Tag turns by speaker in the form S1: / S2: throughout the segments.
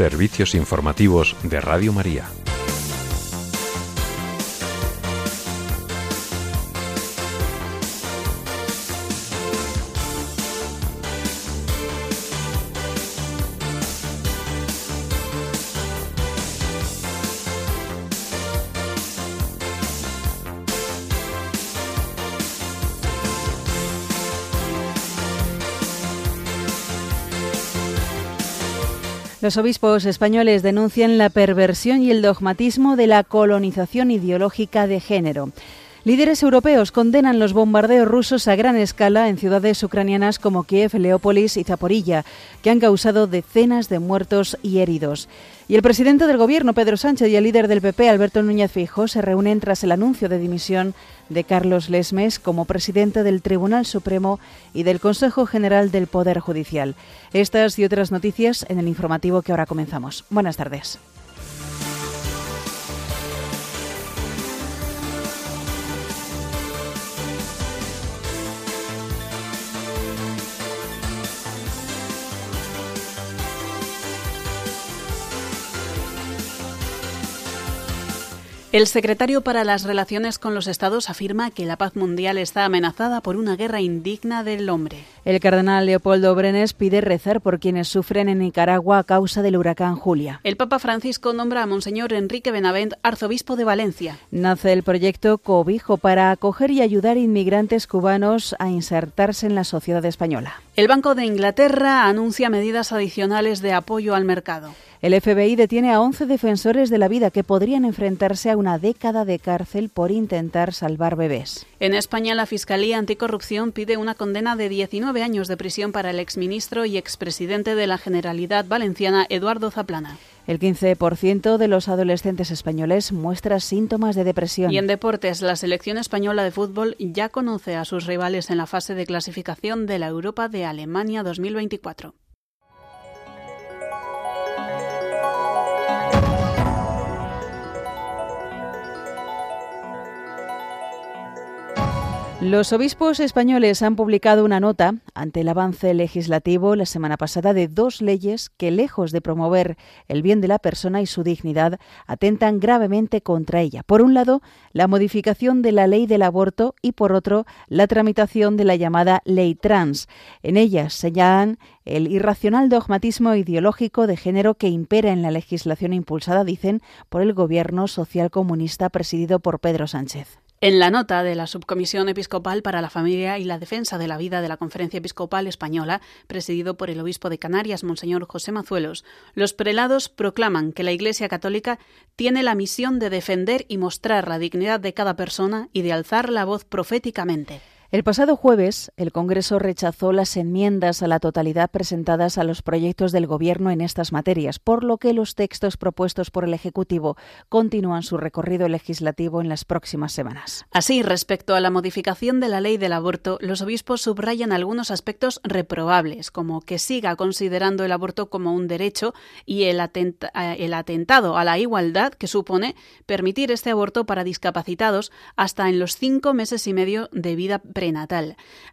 S1: Servicios informativos de Radio María.
S2: Los obispos españoles denuncian la perversión y el dogmatismo de la colonización ideológica de género. Líderes europeos condenan los bombardeos rusos a gran escala en ciudades ucranianas como Kiev, Leópolis y Zaporilla, que han causado decenas de muertos y heridos. Y el presidente del Gobierno, Pedro Sánchez, y el líder del PP, Alberto Núñez Fijo, se reúnen tras el anuncio de dimisión de Carlos Lesmes como presidente del Tribunal Supremo y del Consejo General del Poder Judicial. Estas y otras noticias en el informativo que ahora comenzamos. Buenas tardes. El secretario para las Relaciones con los Estados afirma que la paz mundial está amenazada por una guerra indigna del hombre. El cardenal Leopoldo Brenes pide rezar por quienes sufren en Nicaragua a causa del huracán Julia. El Papa Francisco nombra a Monseñor Enrique Benavent arzobispo de Valencia. Nace el proyecto Cobijo para acoger y ayudar inmigrantes cubanos a insertarse en la sociedad española. El Banco de Inglaterra anuncia medidas adicionales de apoyo al mercado. El FBI detiene a 11 defensores de la vida que podrían enfrentarse a una década de cárcel por intentar salvar bebés. En España, la Fiscalía Anticorrupción pide una condena de 19 años de prisión para el exministro y expresidente de la Generalidad Valenciana, Eduardo Zaplana. El 15% de los adolescentes españoles muestra síntomas de depresión. Y en deportes, la selección española de fútbol ya conoce a sus rivales en la fase de clasificación de la Europa de Alemania 2024. Los obispos españoles han publicado una nota ante el avance legislativo la semana pasada de dos leyes que, lejos de promover el bien de la persona y su dignidad, atentan gravemente contra ella. Por un lado, la modificación de la ley del aborto y, por otro, la tramitación de la llamada ley trans. En ellas señalan el irracional dogmatismo ideológico de género que impera en la legislación impulsada, dicen, por el gobierno social comunista presidido por Pedro Sánchez. En la nota de la Subcomisión Episcopal para la Familia y la Defensa de la Vida de la Conferencia Episcopal Española, presidido por el obispo de Canarias, Monseñor José Mazuelos, los prelados proclaman que la Iglesia Católica tiene la misión de defender y mostrar la dignidad de cada persona y de alzar la voz proféticamente. El pasado jueves, el Congreso rechazó las enmiendas a la totalidad presentadas a los proyectos del Gobierno en estas materias, por lo que los textos propuestos por el Ejecutivo continúan su recorrido legislativo en las próximas semanas. Así, respecto a la modificación de la ley del aborto, los obispos subrayan algunos aspectos reprobables, como que siga considerando el aborto como un derecho y el, eh, atentado a la igualdad que supone permitir este aborto para discapacitados hasta en los cinco meses y medio de vida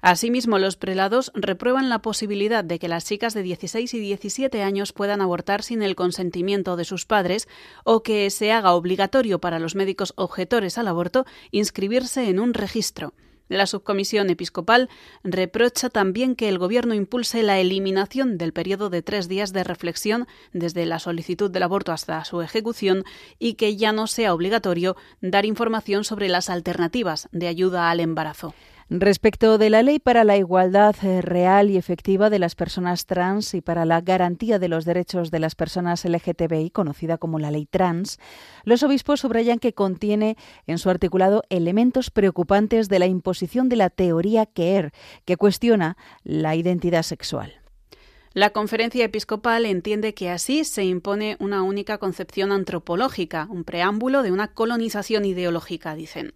S2: Asimismo, los prelados reprueban la posibilidad de que las chicas de 16 y 17 años puedan abortar sin el consentimiento de sus padres o que se haga obligatorio para los médicos objetores al aborto inscribirse en un registro. La subcomisión episcopal reprocha también que el Gobierno impulse la eliminación del periodo de tres días de reflexión desde la solicitud del aborto hasta su ejecución y que ya no sea obligatorio dar información sobre las alternativas de ayuda al embarazo. Respecto de la ley para la igualdad eh, real y efectiva de las personas trans y para la garantía de los derechos de las personas LGTBI, conocida como la ley trans, los obispos subrayan que contiene en su articulado elementos preocupantes de la imposición de la teoría queer, que cuestiona la identidad sexual. La conferencia episcopal entiende que así se impone una única concepción antropológica, un preámbulo de una colonización ideológica, dicen.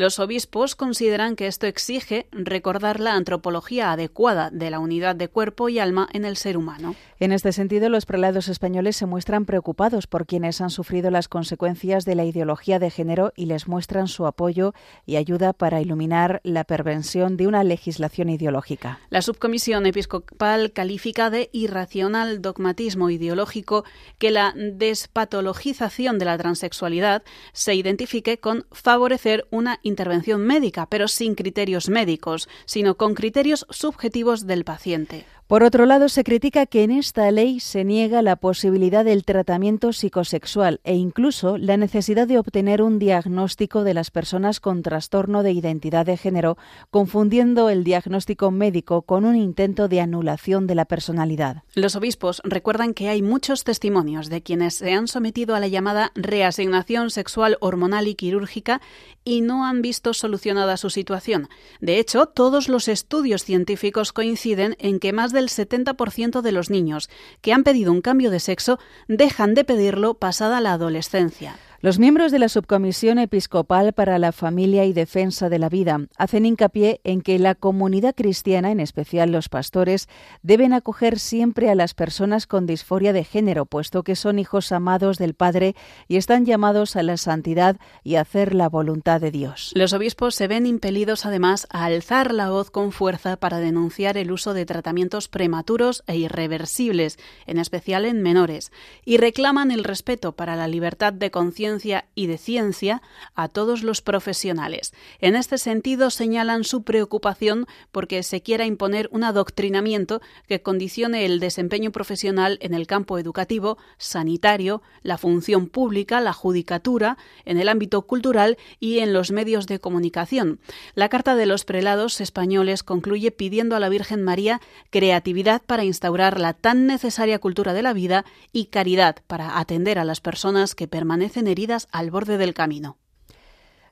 S2: Los obispos consideran que esto exige recordar la antropología adecuada de la unidad de cuerpo y alma en el ser humano. En este sentido, los prelados españoles se muestran preocupados por quienes han sufrido las consecuencias de la ideología de género y les muestran su apoyo y ayuda para iluminar la pervención de una legislación ideológica. La subcomisión episcopal califica de
S3: irracional dogmatismo ideológico que la despatologización de la transexualidad se identifique con favorecer una intervención médica, pero sin criterios médicos, sino con criterios subjetivos del paciente.
S2: Por otro lado, se critica que en esta ley se niega la posibilidad del tratamiento psicosexual e incluso la necesidad de obtener un diagnóstico de las personas con trastorno de identidad de género, confundiendo el diagnóstico médico con un intento de anulación de la personalidad.
S3: Los obispos recuerdan que hay muchos testimonios de quienes se han sometido a la llamada reasignación sexual hormonal y quirúrgica y no han visto solucionada su situación. De hecho, todos los estudios científicos coinciden en que más de el 70% de los niños que han pedido un cambio de sexo dejan de pedirlo pasada la adolescencia.
S2: Los miembros de la Subcomisión Episcopal para la Familia y Defensa de la Vida hacen hincapié en que la comunidad cristiana, en especial los pastores, deben acoger siempre a las personas con disforia de género, puesto que son hijos amados del Padre y están llamados a la santidad y a hacer la voluntad de Dios.
S3: Los obispos se ven impelidos además a alzar la voz con fuerza para denunciar el uso de tratamientos prematuros e irreversibles, en especial en menores, y reclaman el respeto para la libertad de conciencia y de ciencia a todos los profesionales. En este sentido, señalan su preocupación porque se quiera imponer un adoctrinamiento que condicione el desempeño profesional en el campo educativo, sanitario, la función pública, la judicatura, en el ámbito cultural y en los medios de comunicación. La Carta de los Prelados españoles concluye pidiendo a la Virgen María creatividad para instaurar la tan necesaria cultura de la vida y caridad para atender a las personas que permanecen heridas al borde del camino.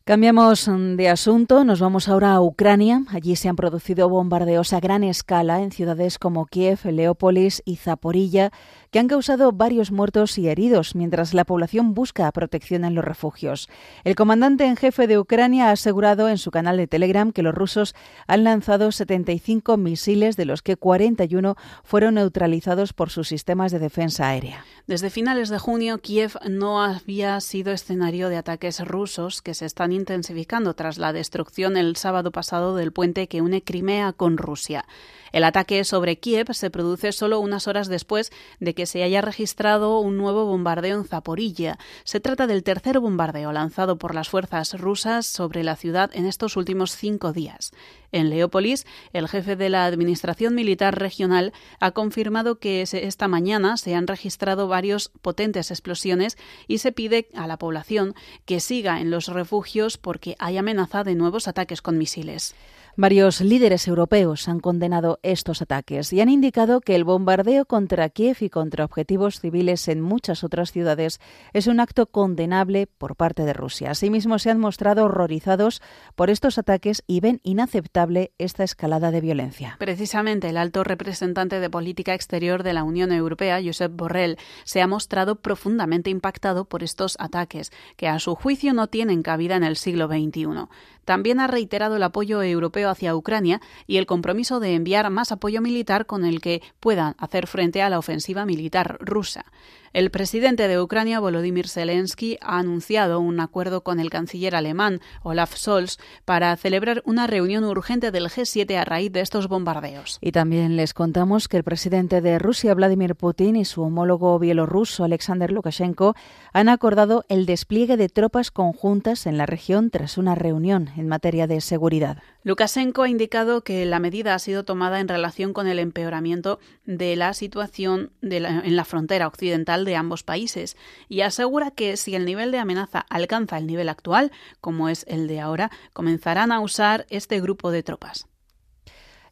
S2: Cambiamos de asunto, nos vamos ahora a Ucrania. Allí se han producido bombardeos a gran escala en ciudades como Kiev, Leópolis y Zaporilla, que han causado varios muertos y heridos, mientras la población busca protección en los refugios. El comandante en jefe de Ucrania ha asegurado en su canal de Telegram que los rusos han lanzado 75 misiles, de los que 41 fueron neutralizados por sus sistemas de defensa aérea.
S3: Desde finales de junio, Kiev no había sido escenario de ataques rusos que se están intensificando tras la destrucción el sábado pasado del puente que une Crimea con Rusia. El ataque sobre Kiev se produce solo unas horas después de que se haya registrado un nuevo bombardeo en Zaporilla. Se trata del tercer bombardeo lanzado por las fuerzas rusas sobre la ciudad en estos últimos cinco días. En Leópolis, el jefe de la Administración Militar Regional ha confirmado que esta mañana se han registrado varios potentes explosiones y se pide a la población que siga en los refugios porque hay amenaza de nuevos ataques con misiles.
S2: Varios líderes europeos han condenado estos ataques y han indicado que el bombardeo contra Kiev y contra objetivos civiles en muchas otras ciudades es un acto condenable por parte de Rusia. Asimismo, se han mostrado horrorizados por estos ataques y ven inaceptable esta escalada de violencia.
S3: Precisamente el alto representante de política exterior de la Unión Europea, Josep Borrell, se ha mostrado profundamente impactado por estos ataques, que a su juicio no tienen cabida en el siglo XXI. También ha reiterado el apoyo europeo hacia Ucrania y el compromiso de enviar más apoyo militar con el que puedan hacer frente a la ofensiva militar rusa. El presidente de Ucrania, Volodymyr Zelensky, ha anunciado un acuerdo con el canciller alemán, Olaf Scholz, para celebrar una reunión urgente del G7 a raíz de estos bombardeos.
S2: Y también les contamos que el presidente de Rusia, Vladimir Putin, y su homólogo bielorruso, Alexander Lukashenko, han acordado el despliegue de tropas conjuntas en la región tras una reunión en materia de seguridad.
S3: Lukashenko ha indicado que la medida ha sido tomada en relación con el empeoramiento de la situación en la frontera occidental de ambos países y asegura que si el nivel de amenaza alcanza el nivel actual, como es el de ahora, comenzarán a usar este grupo de tropas.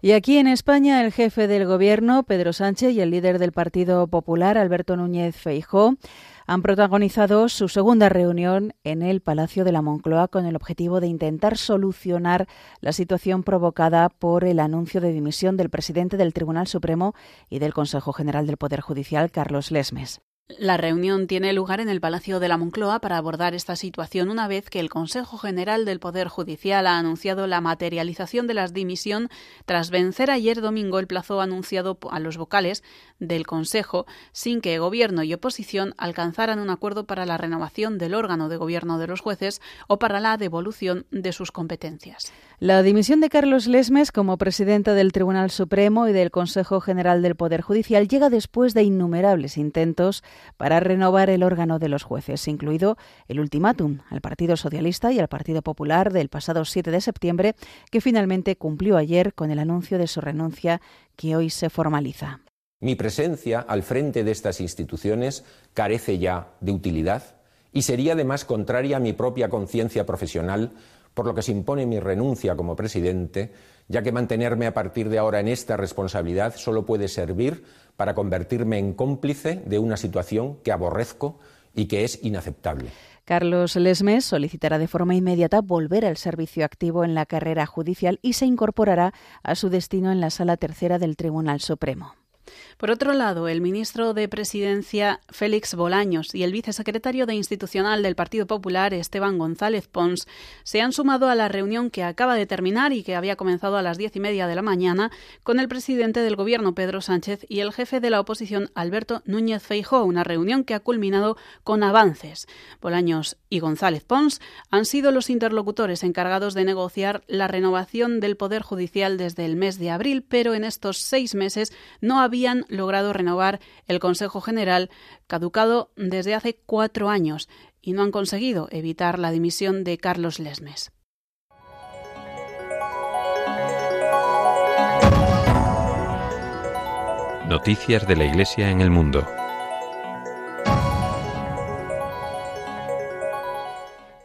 S2: Y aquí en España, el jefe del Gobierno, Pedro Sánchez, y el líder del Partido Popular, Alberto Núñez Feijó, han protagonizado su segunda reunión en el Palacio de la Moncloa con el objetivo de intentar solucionar la situación provocada por el anuncio de dimisión del presidente del Tribunal Supremo y del Consejo General del Poder Judicial, Carlos Lesmes.
S3: La reunión tiene lugar en el Palacio de la Moncloa para abordar esta situación una vez que el Consejo General del Poder Judicial ha anunciado la materialización de la dimisión tras vencer ayer domingo el plazo anunciado a los vocales del Consejo sin que Gobierno y oposición alcanzaran un acuerdo para la renovación del órgano de gobierno de los jueces o para la devolución de sus competencias.
S2: La dimisión de Carlos Lesmes como presidente del Tribunal Supremo y del Consejo General del Poder Judicial llega después de innumerables intentos para renovar el órgano de los jueces, incluido el ultimátum al Partido Socialista y al Partido Popular del pasado 7 de septiembre, que finalmente cumplió ayer con el anuncio de su renuncia que hoy se formaliza.
S4: Mi presencia al frente de estas instituciones carece ya de utilidad y sería además contraria a mi propia conciencia profesional, por lo que se impone mi renuncia como presidente, ya que mantenerme a partir de ahora en esta responsabilidad solo puede servir para convertirme en cómplice de una situación que aborrezco y que es inaceptable.
S2: Carlos Lesmes solicitará de forma inmediata volver al servicio activo en la carrera judicial y se incorporará a su destino en la Sala Tercera del Tribunal Supremo.
S3: Por otro lado, el ministro de Presidencia Félix Bolaños y el vicesecretario de Institucional del Partido Popular Esteban González Pons se han sumado a la reunión que acaba de terminar y que había comenzado a las diez y media de la mañana con el presidente del Gobierno Pedro Sánchez y el jefe de la oposición Alberto Núñez Feijóo, una reunión que ha culminado con avances. Bolaños y González Pons han sido los interlocutores encargados de negociar la renovación del Poder Judicial desde el mes de abril, pero en estos seis meses no habían logrado renovar el Consejo General, caducado desde hace cuatro años, y no han conseguido evitar la dimisión de Carlos Lesmes.
S1: Noticias de la Iglesia en el mundo.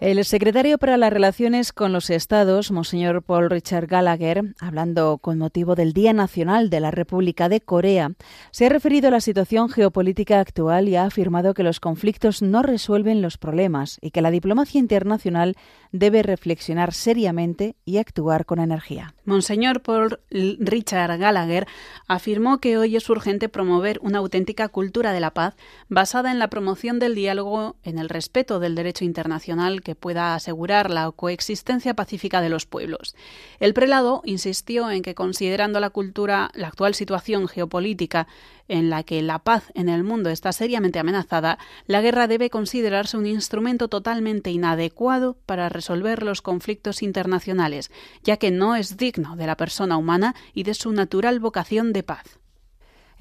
S2: El secretario para las Relaciones con los Estados, Monseñor Paul Richard Gallagher, hablando con motivo del Día Nacional de la República de Corea, se ha referido a la situación geopolítica actual y ha afirmado que los conflictos no resuelven los problemas y que la diplomacia internacional debe reflexionar seriamente y actuar con energía.
S3: Monseñor Paul Richard Gallagher afirmó que hoy es urgente promover una auténtica cultura de la paz basada en la promoción del diálogo, en el respeto del derecho internacional que pueda asegurar la coexistencia pacífica de los pueblos. El prelado insistió en que considerando la cultura, la actual situación geopolítica en la que la paz en el mundo está seriamente amenazada, la guerra debe considerarse un instrumento totalmente inadecuado para resolver los conflictos internacionales, ya que no es digno de la persona humana y de su natural vocación de paz.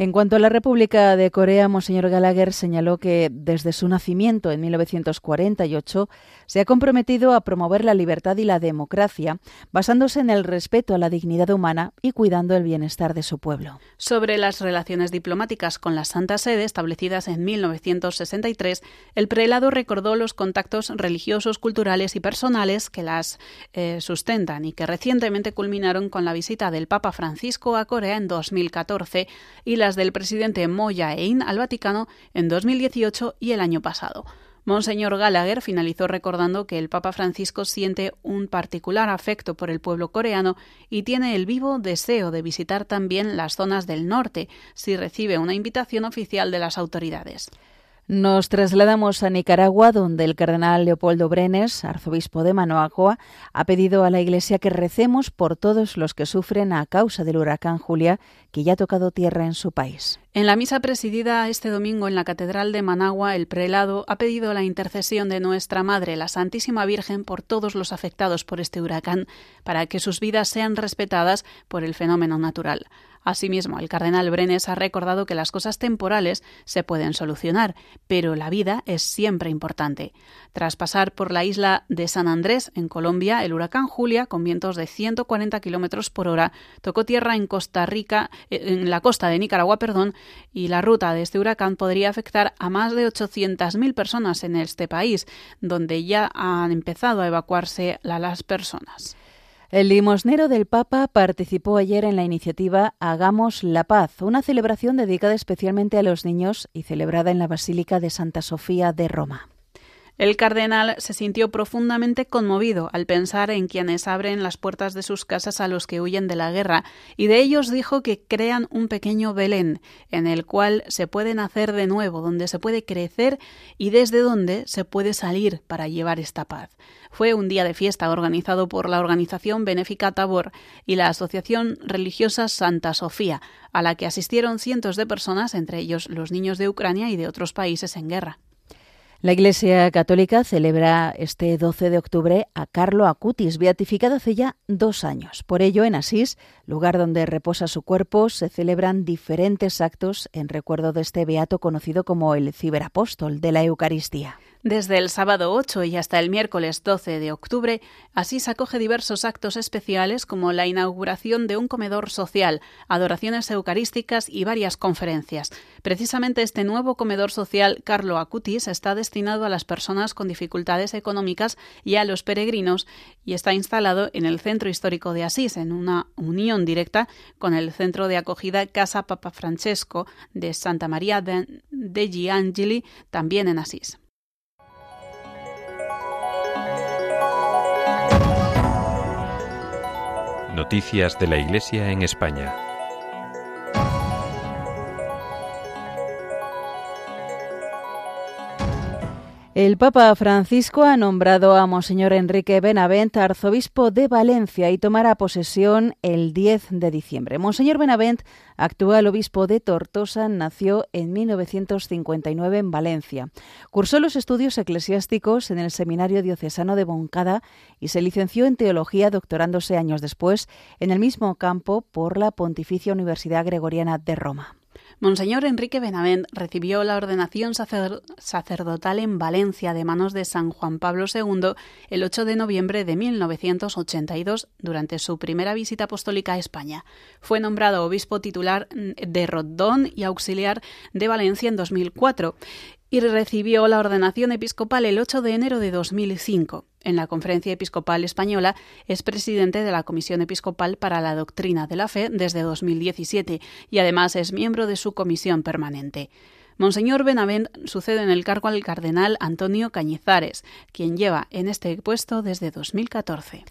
S2: En cuanto a la República de Corea, Monseñor Gallagher señaló que desde su nacimiento en 1948 se ha comprometido a promover la libertad y la democracia, basándose en el respeto a la dignidad humana y cuidando el bienestar de su pueblo.
S3: Sobre las relaciones diplomáticas con la Santa Sede establecidas en 1963, el prelado recordó los contactos religiosos, culturales y personales que las eh, sustentan y que recientemente culminaron con la visita del Papa Francisco a Corea en 2014 y del presidente Moya Ein al Vaticano en 2018 y el año pasado. Monseñor Gallagher finalizó recordando que el Papa Francisco siente un particular afecto por el pueblo coreano y tiene el vivo deseo de visitar también las zonas del norte si recibe una invitación oficial de las autoridades.
S2: Nos trasladamos a Nicaragua, donde el cardenal Leopoldo Brenes, arzobispo de Managua, ha pedido a la Iglesia que recemos por todos los que sufren a causa del huracán Julia, que ya ha tocado tierra en su país.
S3: En la misa presidida este domingo en la Catedral de Managua, el prelado ha pedido la intercesión de Nuestra Madre, la Santísima Virgen, por todos los afectados por este huracán, para que sus vidas sean respetadas por el fenómeno natural. Asimismo, el cardenal Brenes ha recordado que las cosas temporales se pueden solucionar, pero la vida es siempre importante. Tras pasar por la isla de San Andrés, en Colombia, el huracán Julia, con vientos de 140 kilómetros por hora, tocó tierra en Costa Rica, eh, en la costa de Nicaragua, perdón, y la ruta de este huracán podría afectar a más de 800.000 personas en este país, donde ya han empezado a evacuarse las personas.
S2: El limosnero del Papa participó ayer en la iniciativa Hagamos la Paz, una celebración dedicada especialmente a los niños y celebrada en la Basílica de Santa Sofía de Roma.
S3: El cardenal se sintió profundamente conmovido al pensar en quienes abren las puertas de sus casas a los que huyen de la guerra, y de ellos dijo que crean un pequeño Belén, en el cual se puede nacer de nuevo, donde se puede crecer y desde donde se puede salir para llevar esta paz. Fue un día de fiesta organizado por la organización benéfica Tabor y la Asociación Religiosa Santa Sofía, a la que asistieron cientos de personas, entre ellos los niños de Ucrania y de otros países en guerra.
S2: La Iglesia Católica celebra este 12 de octubre a Carlo Acutis, beatificado hace ya dos años. Por ello, en Asís, lugar donde reposa su cuerpo, se celebran diferentes actos en recuerdo de este beato conocido como el ciberapóstol de la Eucaristía.
S3: Desde el sábado 8 y hasta el miércoles 12 de octubre, Asís acoge diversos actos especiales como la inauguración de un comedor social, adoraciones eucarísticas y varias conferencias. Precisamente este nuevo comedor social Carlo Acutis está destinado a las personas con dificultades económicas y a los peregrinos y está instalado en el centro histórico de Asís, en una unión directa con el centro de acogida Casa Papa Francesco de Santa María degli Angeli, también en Asís.
S1: Noticias de la Iglesia en España.
S2: El Papa Francisco ha nombrado a Monseñor Enrique Benavent arzobispo de Valencia y tomará posesión el 10 de diciembre. Monseñor Benavent, actual obispo de Tortosa, nació en 1959 en Valencia. Cursó los estudios eclesiásticos en el Seminario Diocesano de Moncada y se licenció en teología, doctorándose años después en el mismo campo por la Pontificia Universidad Gregoriana de Roma.
S3: Monseñor Enrique Benavent recibió la ordenación sacerdotal en Valencia de manos de San Juan Pablo II el 8 de noviembre de 1982 durante su primera visita apostólica a España. Fue nombrado obispo titular de Rodón y auxiliar de Valencia en 2004 y recibió la ordenación episcopal el 8 de enero de 2005. En la Conferencia Episcopal Española es presidente de la Comisión Episcopal para la Doctrina de la Fe desde 2017 y además es miembro de su comisión permanente. Monseñor Benavent sucede en el cargo al cardenal Antonio Cañizares, quien lleva en este puesto desde 2014.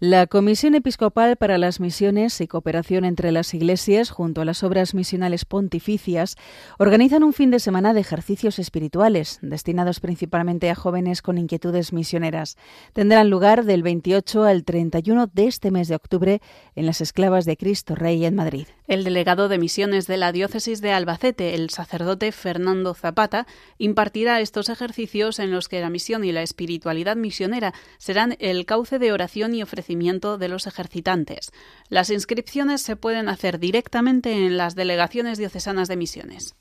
S2: La Comisión Episcopal para las Misiones y Cooperación entre las Iglesias, junto a las obras misionales pontificias, organizan un fin de semana de ejercicios espirituales, destinados principalmente a jóvenes con inquietudes misioneras. Tendrán lugar del 28 al 31 de este mes de octubre en las Esclavas de Cristo Rey en Madrid.
S3: El delegado de misiones de la diócesis de Albacete, el sacerdote Fernando Zapata, impartirá estos ejercicios en los que la misión y la espiritualidad misionera serán el cauce de oración y ofrecimiento de los ejercitantes. Las inscripciones se pueden hacer directamente en las delegaciones diocesanas de misiones.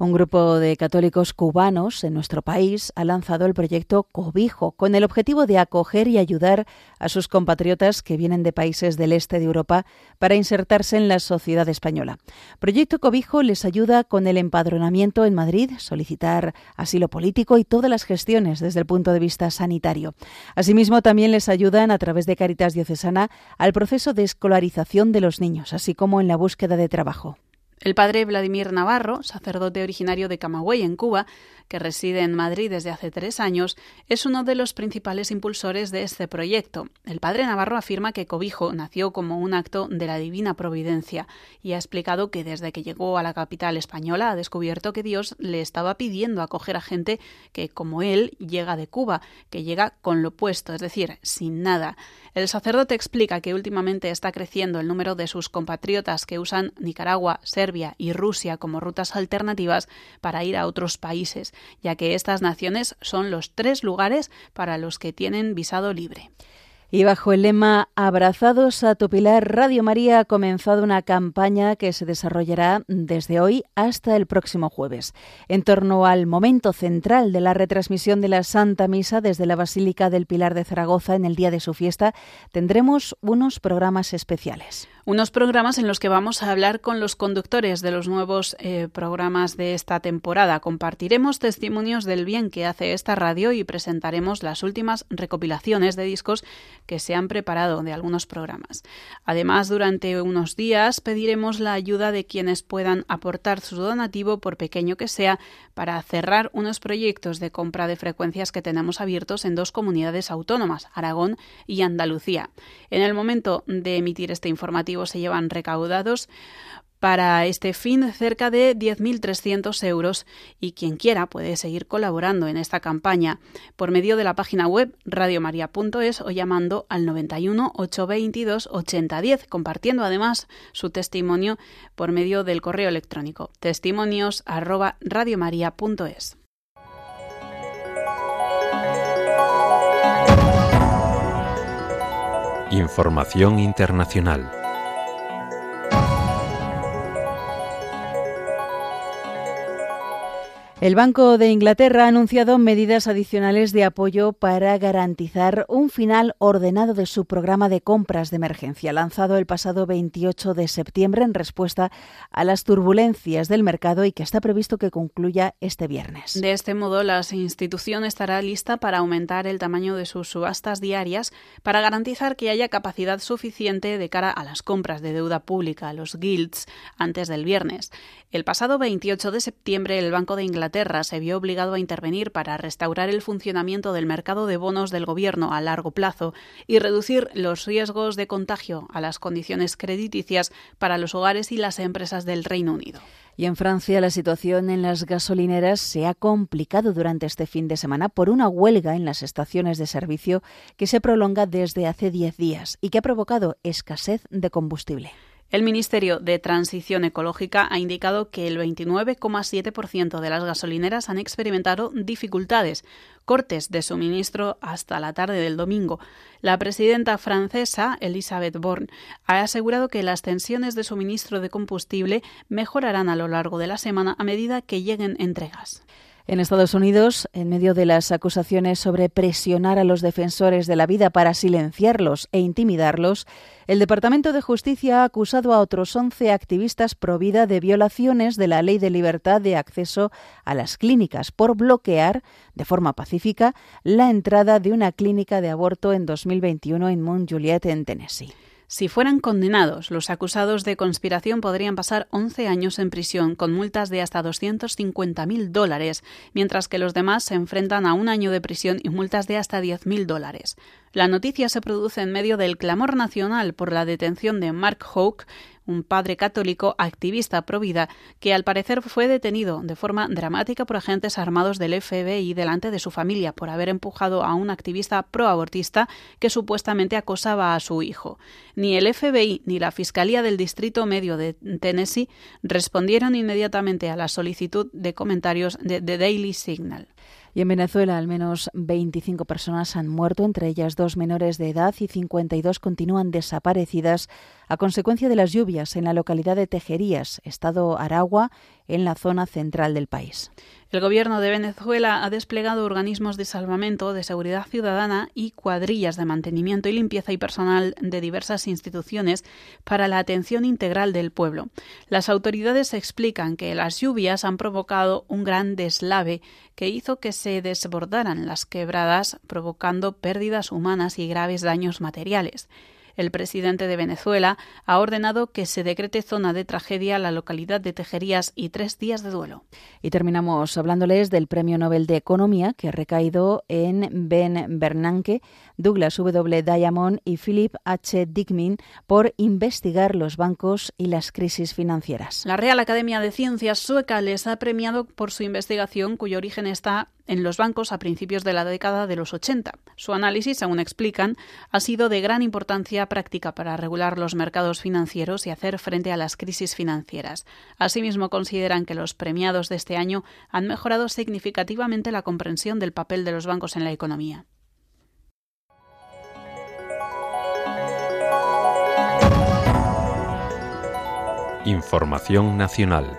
S2: Un grupo de católicos cubanos en nuestro país ha lanzado el proyecto Cobijo con el objetivo de acoger y ayudar a sus compatriotas que vienen de países del este de Europa para insertarse en la sociedad española. Proyecto Cobijo les ayuda con el empadronamiento en Madrid, solicitar asilo político y todas las gestiones desde el punto de vista sanitario. Asimismo, también les ayudan a través de Caritas Diocesana al proceso de escolarización de los niños, así como en la búsqueda de trabajo.
S3: El padre Vladimir Navarro, sacerdote originario de Camagüey, en Cuba, que reside en Madrid desde hace tres años, es uno de los principales impulsores de este proyecto. El padre Navarro afirma que Cobijo nació como un acto de la divina providencia y ha explicado que desde que llegó a la capital española ha descubierto que Dios le estaba pidiendo acoger a gente que, como él, llega de Cuba, que llega con lo puesto, es decir, sin nada. El sacerdote explica que últimamente está creciendo el número de sus compatriotas que usan Nicaragua, Serbia y Rusia como rutas alternativas para ir a otros países ya que estas naciones son los tres lugares para los que tienen visado libre.
S2: Y bajo el lema Abrazados a tu Pilar, Radio María ha comenzado una campaña que se desarrollará desde hoy hasta el próximo jueves. En torno al momento central de la retransmisión de la Santa Misa desde la Basílica del Pilar de Zaragoza en el día de su fiesta, tendremos unos programas especiales.
S3: unos programas en los que vamos a hablar con los conductores de los nuevos eh, programas de esta temporada. Compartiremos testimonios del bien que hace esta radio y presentaremos las últimas recopilaciones de discos que se han preparado de algunos programas. Además, durante unos días pediremos la ayuda de quienes puedan aportar su donativo, por pequeño que sea, para cerrar unos proyectos de compra de frecuencias que tenemos abiertos en dos comunidades autónomas, Aragón y Andalucía. En el momento de emitir este informativo, se llevan recaudados para este fin cerca de 10.300 euros y quien quiera puede seguir colaborando en esta campaña por medio de la página web radiomaria.es o llamando al 91 822 8010, compartiendo además su testimonio por medio del correo electrónico testimonios
S1: Información internacional.
S2: El Banco de Inglaterra ha anunciado medidas adicionales de apoyo para garantizar un final ordenado de su programa de compras de emergencia, lanzado el pasado 28 de septiembre en respuesta a las turbulencias del mercado y que está previsto que concluya este viernes.
S3: De este modo, la institución estará lista para aumentar el tamaño de sus subastas diarias para garantizar que haya capacidad suficiente de cara a las compras de deuda pública, los guilds, antes del viernes. El pasado 28 de septiembre, el Banco de Inglaterra se vio obligado a intervenir para restaurar el funcionamiento del mercado de bonos del Gobierno a largo plazo y reducir los riesgos de contagio a las condiciones crediticias para los hogares y las empresas del Reino Unido.
S2: Y en Francia la situación en las gasolineras se ha complicado durante este fin de semana por una huelga en las estaciones de servicio que se prolonga desde hace 10 días y que ha provocado escasez de combustible.
S3: El Ministerio de Transición Ecológica ha indicado que el 29,7% de las gasolineras han experimentado dificultades, cortes de suministro hasta la tarde del domingo. La presidenta francesa, Elisabeth Borne, ha asegurado que las tensiones de suministro de combustible mejorarán a lo largo de la semana a medida que lleguen entregas.
S2: En Estados Unidos, en medio de las acusaciones sobre presionar a los defensores de la vida para silenciarlos e intimidarlos, el Departamento de Justicia ha acusado a otros 11 activistas pro vida de violaciones de la Ley de Libertad de Acceso a las Clínicas por bloquear, de forma pacífica, la entrada de una clínica de aborto en 2021 en Mount Juliet, en Tennessee.
S3: Si fueran condenados, los acusados de conspiración podrían pasar 11 años en prisión con multas de hasta 250.000 dólares, mientras que los demás se enfrentan a un año de prisión y multas de hasta 10.000 dólares. La noticia se produce en medio del clamor nacional por la detención de Mark Houck, un padre católico activista pro vida que al parecer fue detenido de forma dramática por agentes armados del FBI delante de su familia por haber empujado a un activista pro-abortista que supuestamente acosaba a su hijo. Ni el FBI ni la Fiscalía del Distrito Medio de Tennessee respondieron inmediatamente a la solicitud de comentarios de The Daily Signal.
S2: Y en Venezuela al menos 25 personas han muerto, entre ellas dos menores de edad y 52 continúan desaparecidas a consecuencia de las lluvias en la localidad de Tejerías, estado Aragua, en la zona central del país.
S3: El gobierno de Venezuela ha desplegado organismos de salvamento, de seguridad ciudadana y cuadrillas de mantenimiento y limpieza y personal de diversas instituciones para la atención integral del pueblo. Las autoridades explican que las lluvias han provocado un gran deslave que hizo que se desbordaran las quebradas, provocando pérdidas humanas y graves daños materiales. El presidente de Venezuela ha ordenado que se decrete zona de tragedia la localidad de Tejerías y tres días de duelo.
S2: Y terminamos hablándoles del Premio Nobel de Economía que ha recaído en Ben Bernanke, Douglas W. Diamond y Philip H. Dickmin por investigar los bancos y las crisis financieras.
S3: La Real Academia de Ciencias sueca les ha premiado por su investigación cuyo origen está en los bancos a principios de la década de los 80. Su análisis, según explican, ha sido de gran importancia práctica para regular los mercados financieros y hacer frente a las crisis financieras. Asimismo, consideran que los premiados de este año han mejorado significativamente la comprensión del papel de los bancos en la economía.
S1: Información nacional.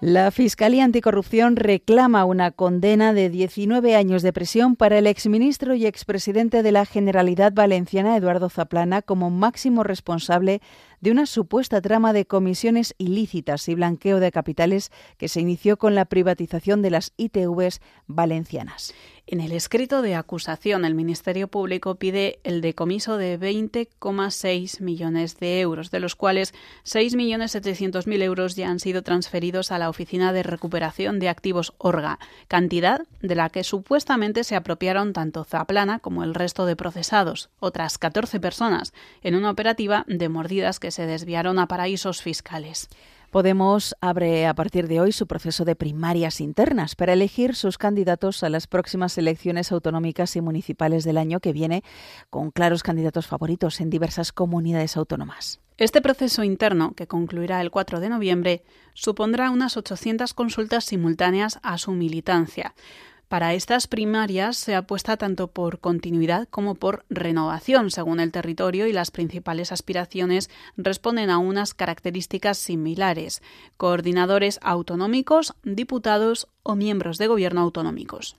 S2: La Fiscalía Anticorrupción reclama una condena de 19 años de prisión para el exministro y expresidente de la Generalidad Valenciana, Eduardo Zaplana, como máximo responsable de una supuesta trama de comisiones ilícitas y blanqueo de capitales que se inició con la privatización de las ITVs valencianas.
S3: En el escrito de acusación, el Ministerio Público pide el decomiso de 20,6 millones de euros, de los cuales 6.700.000 euros ya han sido transferidos a la Oficina de Recuperación de Activos Orga, cantidad de la que supuestamente se apropiaron tanto Zaplana como el resto de procesados, otras 14 personas, en una operativa de mordidas que se desviaron a paraísos fiscales.
S2: Podemos abre a partir de hoy su proceso de primarias internas para elegir sus candidatos a las próximas elecciones autonómicas y municipales del año que viene, con claros candidatos favoritos en diversas comunidades autónomas.
S3: Este proceso interno, que concluirá el 4 de noviembre, supondrá unas 800 consultas simultáneas a su militancia. Para estas primarias se apuesta tanto por continuidad como por renovación según el territorio y las principales aspiraciones responden a unas características similares, coordinadores autonómicos, diputados o miembros de gobierno autonómicos.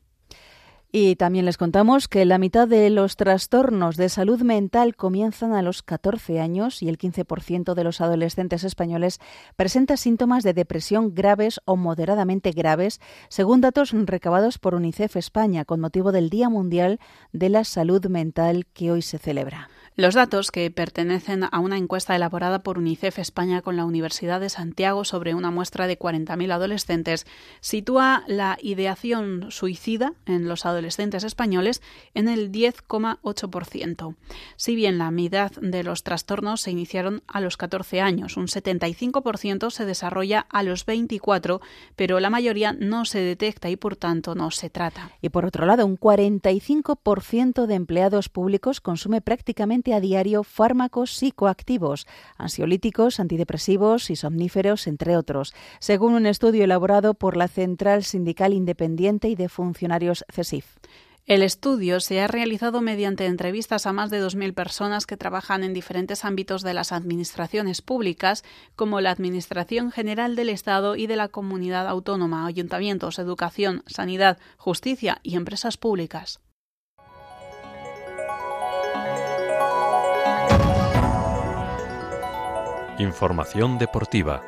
S2: Y también les contamos que la mitad de los trastornos de salud mental comienzan a los 14 años y el 15% de los adolescentes españoles presenta síntomas de depresión graves o moderadamente graves, según datos recabados por UNICEF España con motivo del Día Mundial de la Salud Mental que hoy se celebra.
S3: Los datos, que pertenecen a una encuesta elaborada por UNICEF España con la Universidad de Santiago sobre una muestra de 40.000 adolescentes, sitúa la ideación suicida en los adolescentes españoles en el 10,8%. Si bien la mitad de los trastornos se iniciaron a los 14 años, un 75% se desarrolla a los 24, pero la mayoría no se detecta y por tanto no se trata.
S2: Y por otro lado, un 45% de empleados públicos consume prácticamente a diario fármacos psicoactivos, ansiolíticos, antidepresivos y somníferos, entre otros, según un estudio elaborado por la Central Sindical Independiente y de Funcionarios CESIF.
S3: El estudio se ha realizado mediante entrevistas a más de 2.000 personas que trabajan en diferentes ámbitos de las administraciones públicas, como la Administración General del Estado y de la Comunidad Autónoma, ayuntamientos, educación, sanidad, justicia y empresas públicas.
S1: Información deportiva.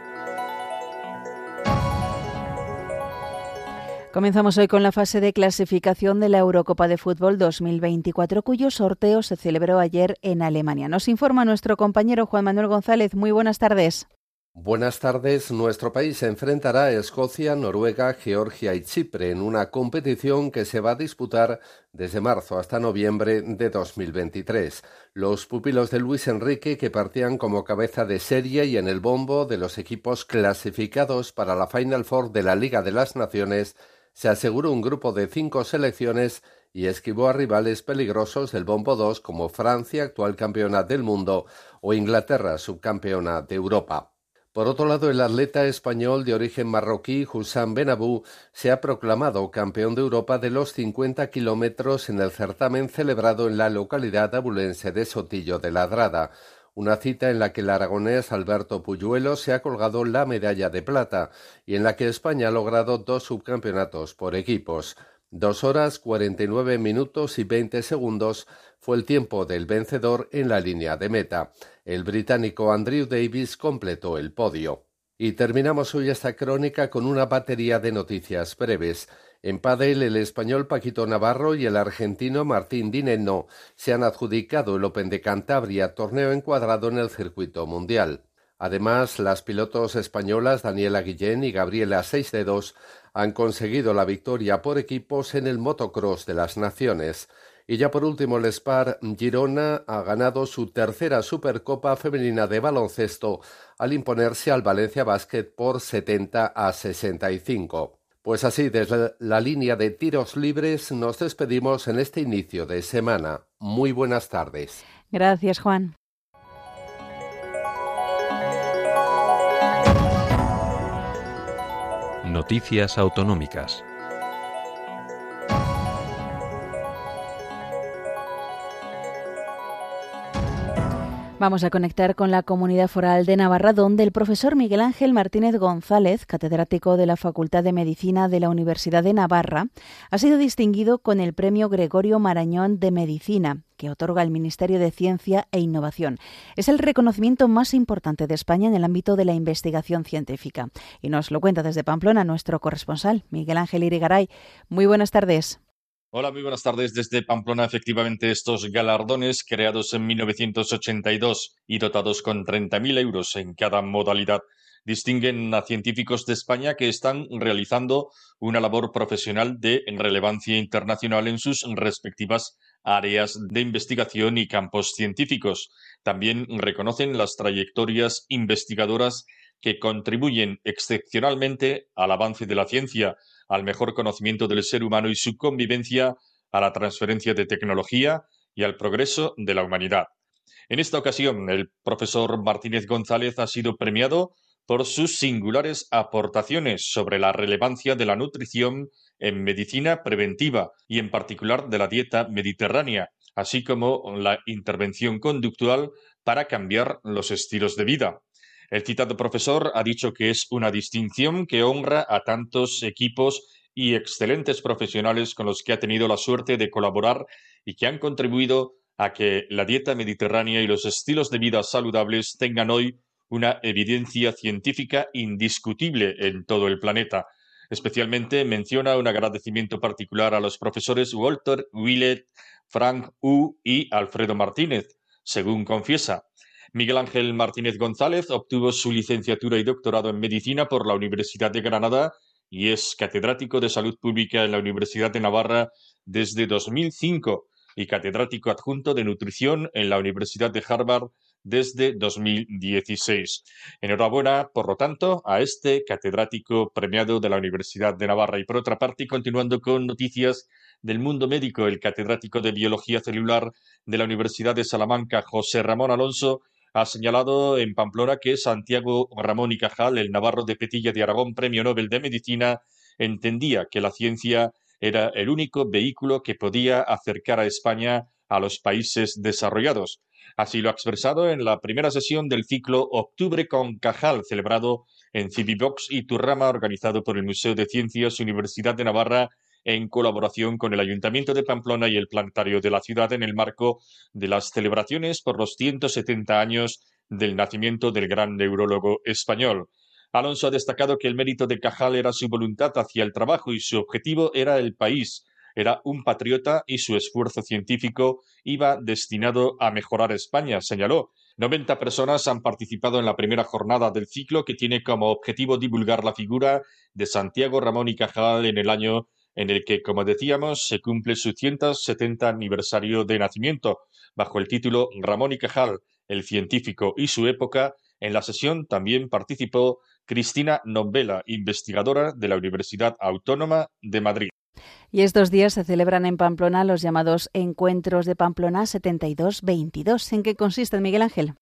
S2: Comenzamos hoy con la fase de clasificación de la Eurocopa de Fútbol 2024, cuyo sorteo se celebró ayer en Alemania. Nos informa nuestro compañero Juan Manuel González. Muy buenas tardes.
S5: Buenas tardes. Nuestro país se enfrentará a Escocia, Noruega, Georgia y Chipre en una competición que se va a disputar desde marzo hasta noviembre de 2023. Los pupilos de Luis Enrique, que partían como cabeza de serie y en el bombo de los equipos clasificados para la Final Four de la Liga de las Naciones, se aseguró un grupo de cinco selecciones y esquivó a rivales peligrosos del bombo 2 como Francia, actual campeona del mundo, o Inglaterra, subcampeona de Europa. Por otro lado, el atleta español de origen marroquí, Hussam Benabou, se ha proclamado campeón de Europa de los 50 kilómetros en el certamen celebrado en la localidad abulense de Sotillo de Ladrada, una cita en la que el aragonés Alberto Puyuelo se ha colgado la medalla de plata y en la que España ha logrado dos subcampeonatos por equipos. Dos horas cuarenta y nueve minutos y veinte segundos fue el tiempo del vencedor en la línea de meta. El británico Andrew Davis completó el podio. Y terminamos hoy esta crónica con una batería de noticias breves. En Padel, el español Paquito Navarro y el argentino Martín Dineno se han adjudicado el Open de Cantabria, torneo encuadrado en el circuito mundial. Además, las pilotos españolas Daniela Guillén y Gabriela Seisdedos han conseguido la victoria por equipos en el motocross de las naciones. Y ya por último, el Spar Girona ha ganado su tercera Supercopa femenina de baloncesto al imponerse al Valencia Basket por 70 a 65. Pues así, desde la línea de tiros libres nos despedimos en este inicio de semana. Muy buenas tardes.
S2: Gracias, Juan.
S1: Noticias Autonómicas.
S2: Vamos a conectar con la comunidad foral de Navarra, donde el profesor Miguel Ángel Martínez González, catedrático de la Facultad de Medicina de la Universidad de Navarra, ha sido distinguido con el Premio Gregorio Marañón de Medicina, que otorga el Ministerio de Ciencia e Innovación. Es el reconocimiento más importante de España en el ámbito de la investigación científica. Y nos lo cuenta desde Pamplona nuestro corresponsal, Miguel Ángel Irigaray. Muy buenas tardes.
S6: Hola, muy buenas tardes desde Pamplona. Efectivamente, estos galardones, creados en 1982 y dotados con 30.000 euros en cada modalidad, distinguen a científicos de España que están realizando una labor profesional de relevancia internacional en sus respectivas áreas de investigación y campos científicos. También reconocen las trayectorias investigadoras que contribuyen excepcionalmente al avance de la ciencia, al mejor conocimiento del ser humano y su convivencia, a la transferencia de tecnología y al progreso de la humanidad. En esta ocasión, el profesor Martínez González ha sido premiado por sus singulares aportaciones sobre la relevancia de la nutrición en medicina preventiva y en particular de la dieta mediterránea, así como la intervención conductual para cambiar los estilos de vida. El citado profesor ha dicho que es una distinción que honra a tantos equipos y excelentes profesionales con los que ha tenido la suerte de colaborar y que han contribuido a que la dieta mediterránea y los estilos de vida saludables tengan hoy una evidencia científica indiscutible en todo el planeta. Especialmente menciona un agradecimiento particular a los profesores Walter Willett, Frank U y Alfredo Martínez, según confiesa. Miguel Ángel Martínez González obtuvo su licenciatura y doctorado en medicina por la Universidad de Granada y es catedrático de salud pública en la Universidad de Navarra desde 2005 y catedrático adjunto de nutrición en la Universidad de Harvard desde 2016. Enhorabuena, por lo tanto, a este catedrático premiado de la Universidad de Navarra. Y por otra parte, continuando con noticias del mundo médico, el catedrático de Biología Celular de la Universidad de Salamanca, José Ramón Alonso, ha señalado en Pamplona que Santiago Ramón y Cajal, el navarro de Petilla de Aragón, Premio Nobel de Medicina, entendía que la ciencia era el único vehículo que podía acercar a España a los países desarrollados. Así lo ha expresado en la primera sesión del ciclo Octubre con Cajal, celebrado en Cibibox y Turrama, organizado por el Museo de Ciencias Universidad de Navarra en colaboración con el Ayuntamiento de Pamplona y el Planetario de la ciudad en el marco de las celebraciones por los 170 años del nacimiento del gran neurólogo español. Alonso ha destacado que el mérito de Cajal era su voluntad hacia el trabajo y su objetivo era el país. Era un patriota y su esfuerzo científico iba destinado a mejorar España, señaló. 90 personas han participado en la primera jornada del ciclo que tiene como objetivo divulgar la figura de Santiago Ramón y Cajal en el año en el que, como decíamos, se cumple su 170 aniversario de nacimiento, bajo el título Ramón y Cajal, el científico y su época. En la sesión también participó Cristina Nombela, investigadora de la Universidad Autónoma de Madrid.
S2: Y estos días se celebran en Pamplona los llamados Encuentros de Pamplona 72-22. ¿En qué consisten, Miguel Ángel?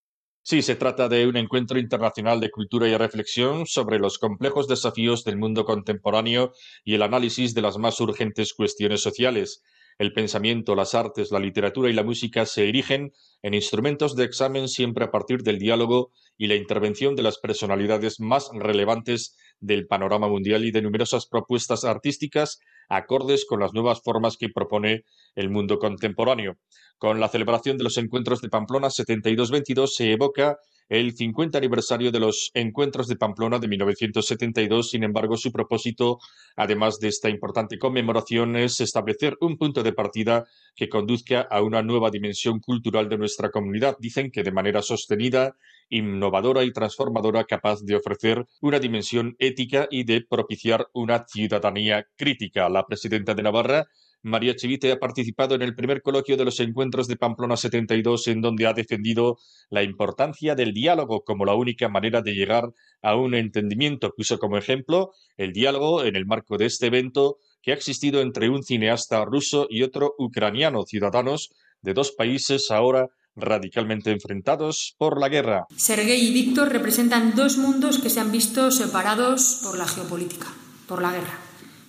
S6: Sí, se trata de un encuentro internacional de cultura y reflexión sobre los complejos desafíos del mundo contemporáneo y el análisis de las más urgentes cuestiones sociales. El pensamiento, las artes, la literatura y la música se erigen en instrumentos de examen siempre a partir del diálogo y la intervención de las personalidades más relevantes del panorama mundial y de numerosas propuestas artísticas acordes con las nuevas formas que propone el mundo contemporáneo. Con la celebración de los encuentros de Pamplona 72-22 se evoca el 50 aniversario de los encuentros de Pamplona de 1972. Sin embargo, su propósito, además de esta importante conmemoración, es establecer un punto de partida que conduzca a una nueva dimensión cultural de nuestra comunidad. Dicen que de manera sostenida, innovadora y transformadora, capaz de ofrecer una dimensión ética y de propiciar una ciudadanía crítica. La presidenta de Navarra María Chivite ha participado en el primer coloquio de los encuentros de Pamplona 72, en donde ha defendido la importancia del diálogo como la única manera de llegar a un entendimiento. Puso como ejemplo el diálogo en el marco de este evento que ha existido entre un cineasta ruso y otro ucraniano, ciudadanos de dos países ahora radicalmente enfrentados por la guerra.
S7: Sergei y Víctor representan dos mundos que se han visto separados por la geopolítica, por la guerra.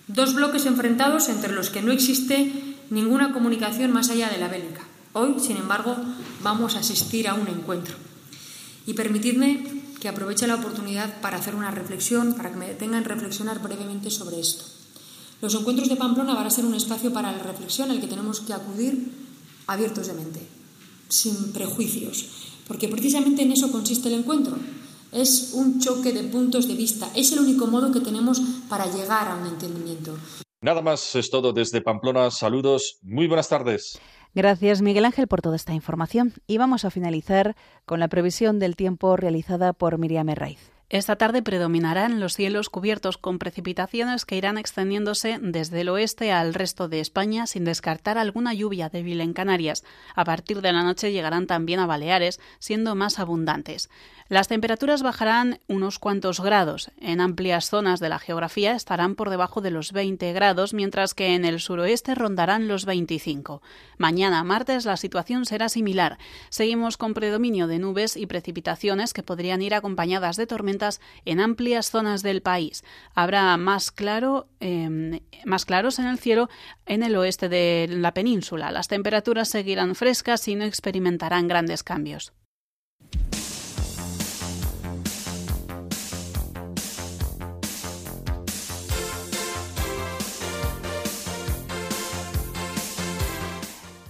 S7: Dos bloques enfrentados entre los que no existe ninguna comunicación más allá de la bélica. Hoy, sin embargo, vamos a asistir a un encuentro. Y permitidme que aproveche la oportunidad para hacer una reflexión, para que me detengan reflexionar brevemente sobre esto. Los encuentros de Pamplona van a ser un espacio para la reflexión al que tenemos que acudir abiertos de mente, sin prejuicios, porque precisamente en eso consiste el encuentro. Es un choque de puntos de vista, es el único modo que tenemos para llegar a un entendimiento.
S6: Nada más es todo desde Pamplona. Saludos, muy buenas tardes.
S2: Gracias, Miguel Ángel, por toda esta información. Y vamos a finalizar con la previsión del tiempo realizada por Miriam Herraiz.
S3: Esta tarde predominarán los cielos cubiertos con precipitaciones que irán extendiéndose desde el oeste al resto de España sin descartar alguna lluvia débil en Canarias. A partir de la noche llegarán también a Baleares, siendo más abundantes. Las temperaturas bajarán unos cuantos grados. En amplias zonas de la geografía estarán por debajo de los 20 grados, mientras que en el suroeste rondarán los 25. Mañana, martes, la situación será similar. Seguimos con predominio de nubes y precipitaciones que podrían ir acompañadas de tormentas en amplias zonas del país. Habrá más, claro, em, más claros en el cielo en el oeste de la península. Las temperaturas seguirán frescas y no experimentarán grandes cambios.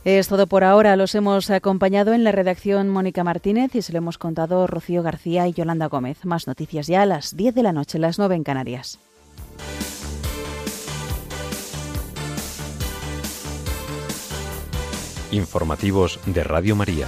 S2: Es todo por ahora. Los hemos acompañado en la redacción Mónica Martínez y se lo hemos contado Rocío García y Yolanda Gómez. Más noticias ya a las 10 de la noche, las 9 en Canarias.
S1: Informativos de Radio María.